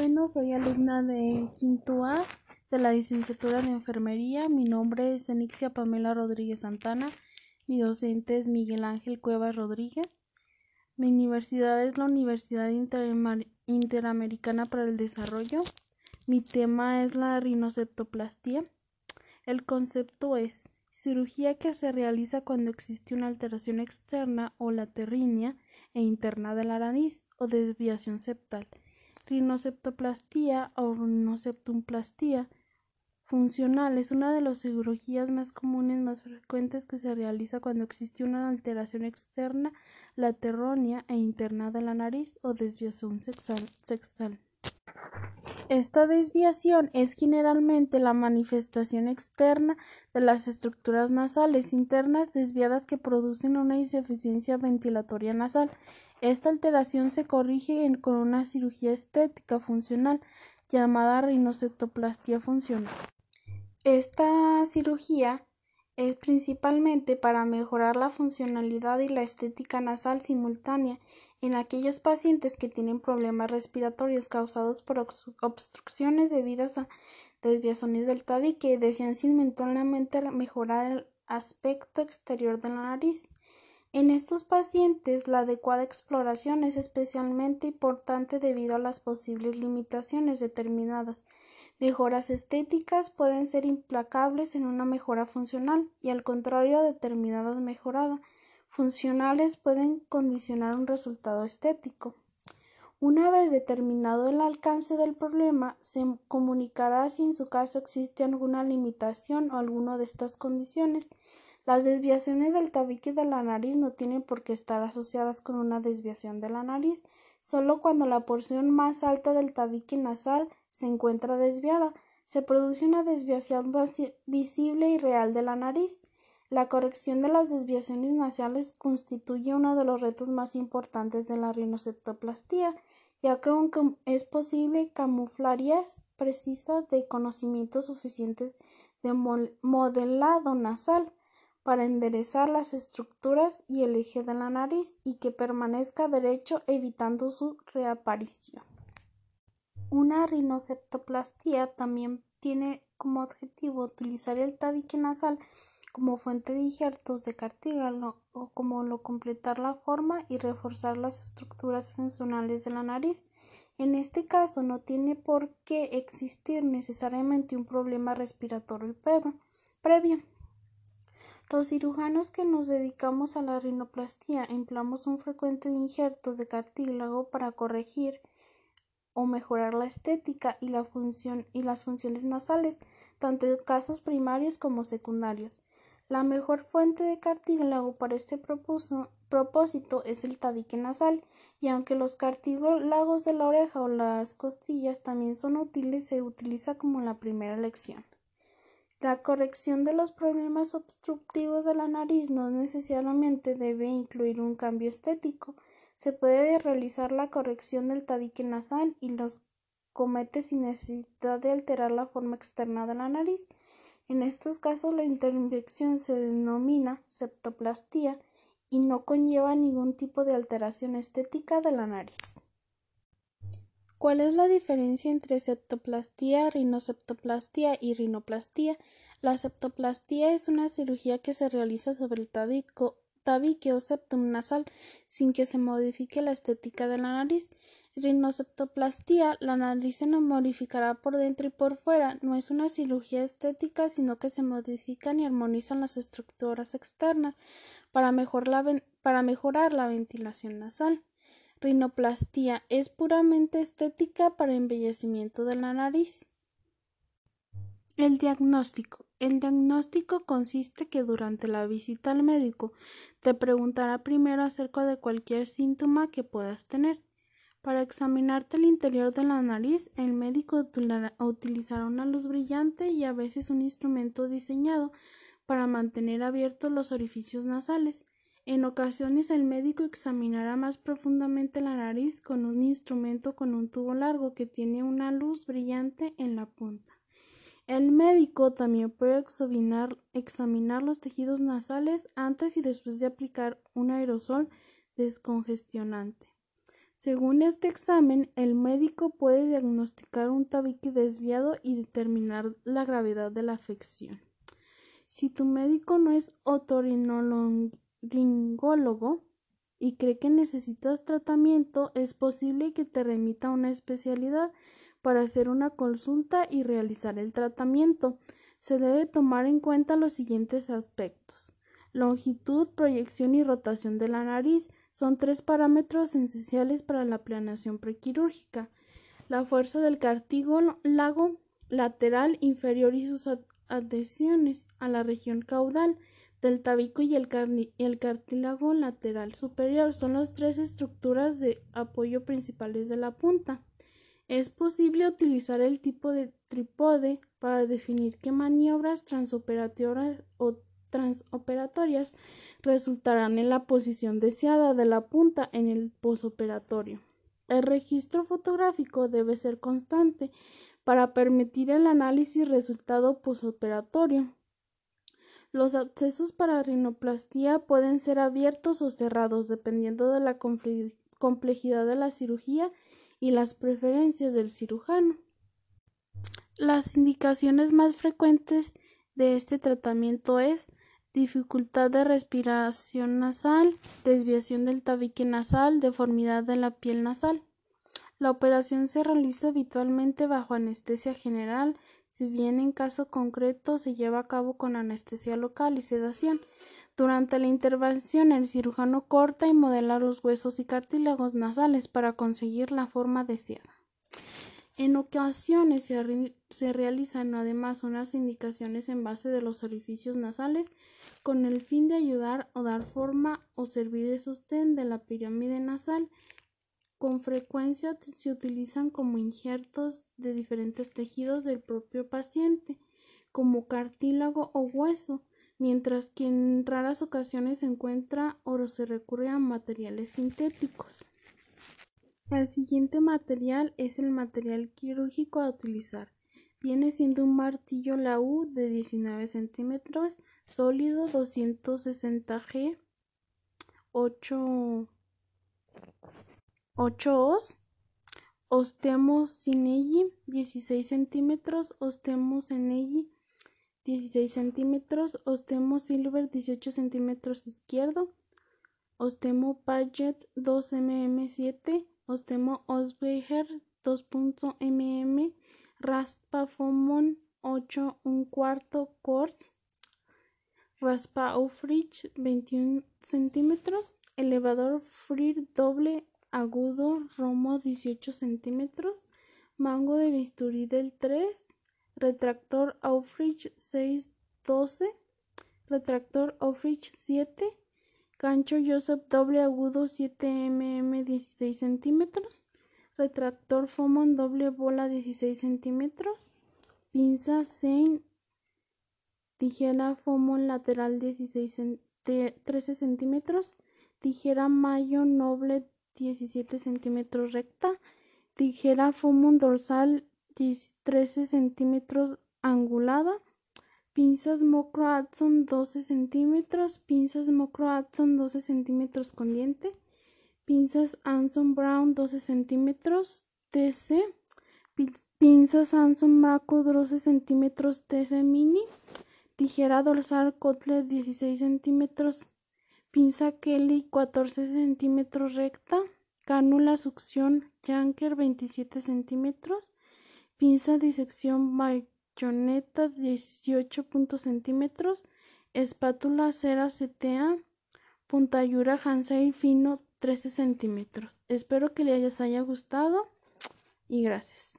Bueno, soy alumna de quinto A de la licenciatura de enfermería. Mi nombre es Enixia Pamela Rodríguez Santana. Mi docente es Miguel Ángel Cuevas Rodríguez. Mi universidad es la Universidad Interamericana para el Desarrollo. Mi tema es la rinoceptoplastía. El concepto es cirugía que se realiza cuando existe una alteración externa o la e interna de la nariz o desviación septal Rinoceptoplastía o rinoceptumplastía funcional es una de las cirugías más comunes, más frecuentes que se realiza cuando existe una alteración externa, lateronia e interna de la nariz o desviación sextal. Esta desviación es generalmente la manifestación externa de las estructuras nasales internas desviadas que producen una insuficiencia ventilatoria nasal. Esta alteración se corrige con una cirugía estética funcional llamada rinoceptoplastia funcional. Esta cirugía es principalmente para mejorar la funcionalidad y la estética nasal simultánea en aquellos pacientes que tienen problemas respiratorios causados por obstrucciones debidas a desviaciones del tabique desean simultáneamente mejorar el aspecto exterior de la nariz. En estos pacientes, la adecuada exploración es especialmente importante debido a las posibles limitaciones determinadas. Mejoras estéticas pueden ser implacables en una mejora funcional y al contrario determinadas mejoradas funcionales pueden condicionar un resultado estético. Una vez determinado el alcance del problema, se comunicará si en su caso existe alguna limitación o alguna de estas condiciones. Las desviaciones del tabique de la nariz no tienen por qué estar asociadas con una desviación de la nariz, solo cuando la porción más alta del tabique nasal se encuentra desviada, se produce una desviación visible y real de la nariz. La corrección de las desviaciones nasales constituye uno de los retos más importantes de la rinoceptoplastía, ya que aunque es posible camuflarías precisa de conocimientos suficientes de modelado nasal para enderezar las estructuras y el eje de la nariz y que permanezca derecho evitando su reaparición. Una rinoceptoplastía también tiene como objetivo utilizar el tabique nasal como fuente de injertos de cartílago o como lo completar la forma y reforzar las estructuras funcionales de la nariz. En este caso no tiene por qué existir necesariamente un problema respiratorio previo. Los cirujanos que nos dedicamos a la rinoplastía empleamos un frecuente de injertos de cartílago para corregir o mejorar la estética y la función y las funciones nasales, tanto en casos primarios como secundarios. La mejor fuente de cartílago para este propósito es el tabique nasal, y aunque los cartílagos de la oreja o las costillas también son útiles, se utiliza como la primera elección. La corrección de los problemas obstructivos de la nariz no necesariamente debe incluir un cambio estético. Se puede realizar la corrección del tabique nasal y los cometes sin necesidad de alterar la forma externa de la nariz. En estos casos la intervención se denomina septoplastía y no conlleva ningún tipo de alteración estética de la nariz. ¿Cuál es la diferencia entre septoplastía, rinoceptoplastía y rinoplastía? La septoplastía es una cirugía que se realiza sobre el tabique o septum nasal sin que se modifique la estética de la nariz. Rinoceptoplastía, la nariz se modificará por dentro y por fuera. No es una cirugía estética, sino que se modifican y armonizan las estructuras externas para mejorar la ventilación nasal. Rinoplastía es puramente estética para embellecimiento de la nariz. El diagnóstico. El diagnóstico consiste que durante la visita al médico te preguntará primero acerca de cualquier síntoma que puedas tener. Para examinarte el interior de la nariz, el médico utilizará una luz brillante y a veces un instrumento diseñado para mantener abiertos los orificios nasales. En ocasiones el médico examinará más profundamente la nariz con un instrumento con un tubo largo que tiene una luz brillante en la punta. El médico también puede examinar, los tejidos nasales antes y después de aplicar un aerosol descongestionante. Según este examen, el médico puede diagnosticar un tabique desviado y determinar la gravedad de la afección. Si tu médico no es otorrinolaringólogo y cree que necesitas tratamiento, es posible que te remita a una especialidad para hacer una consulta y realizar el tratamiento. Se debe tomar en cuenta los siguientes aspectos: longitud, proyección y rotación de la nariz, son tres parámetros esenciales para la planeación prequirúrgica. La fuerza del cartílago lateral inferior y sus adhesiones a la región caudal del tabico y el, cartílago lateral superior son las tres estructuras de apoyo principales de la punta. Es posible utilizar el tipo de trípode para definir qué maniobras transoperatorias o transoperatorias resultarán en la posición deseada de la punta en el posoperatorio. El registro fotográfico debe ser constante para permitir el análisis resultado posoperatorio. Los accesos para rinoplastia pueden ser abiertos o cerrados dependiendo de la complejidad de la cirugía y las preferencias del cirujano. Las indicaciones más frecuentes de este tratamiento es dificultad de respiración nasal, desviación del tabique nasal, deformidad de la piel nasal. La operación se realiza habitualmente bajo anestesia general, si bien en caso concreto se lleva a cabo con anestesia local y sedación. Durante la intervención, el cirujano corta y modela los huesos y cartílagos nasales para conseguir la forma deseada. En ocasiones se, realizan además unas indicaciones en base de los orificios nasales con el fin de ayudar o dar forma o servir de sostén de la pirámide nasal. Con frecuencia se utilizan como injertos de diferentes tejidos del propio paciente, como cartílago o hueso, mientras que en raras ocasiones se encuentra o se recurre a materiales sintéticos. El siguiente material es el material quirúrgico a utilizar. Viene siendo un martillo Lau de 19 centímetros, sólido 260G, 8, 8 os, Ostemo Sinelli 16 centímetros, Ostemo Senelli 16 centímetros, Ostemo Silver 18 centímetros izquierdo, Ostemo Paget 2 mm7, Ostemo Osbeher 2.mm, Raspa Fomon 8 un cuarto Quartz, Raspa Aufrich 21 centímetros, Elevador Freer doble agudo Romo 18 centímetros, Mango de bisturí del 3, Retractor Aufrich 612, Retractor Aufrich 7, Gancho Joseph doble agudo 7 mm 16 centímetros. Retractor Fomon doble bola 16 centímetros. Pinza Sein. Tijera Fomon lateral 16 13 centímetros. Tijera Mayo noble 17 centímetros recta. Tijera Fomon dorsal 13 centímetros angulada pinzas Mocro Adson 12 centímetros, pinzas Mocro Adson 12 centímetros con diente, pinzas Anson Brown 12 centímetros, TC, pinzas Anson Marco 12 centímetros TC Mini, tijera dorsal Kotler 16 centímetros, pinza Kelly 14 centímetros recta, cánula succión Janker 27 centímetros, pinza disección bayoneta 18 centímetros, espátula cera CTA, puntayura Hansei fino 13 centímetros. Espero que les haya gustado y gracias.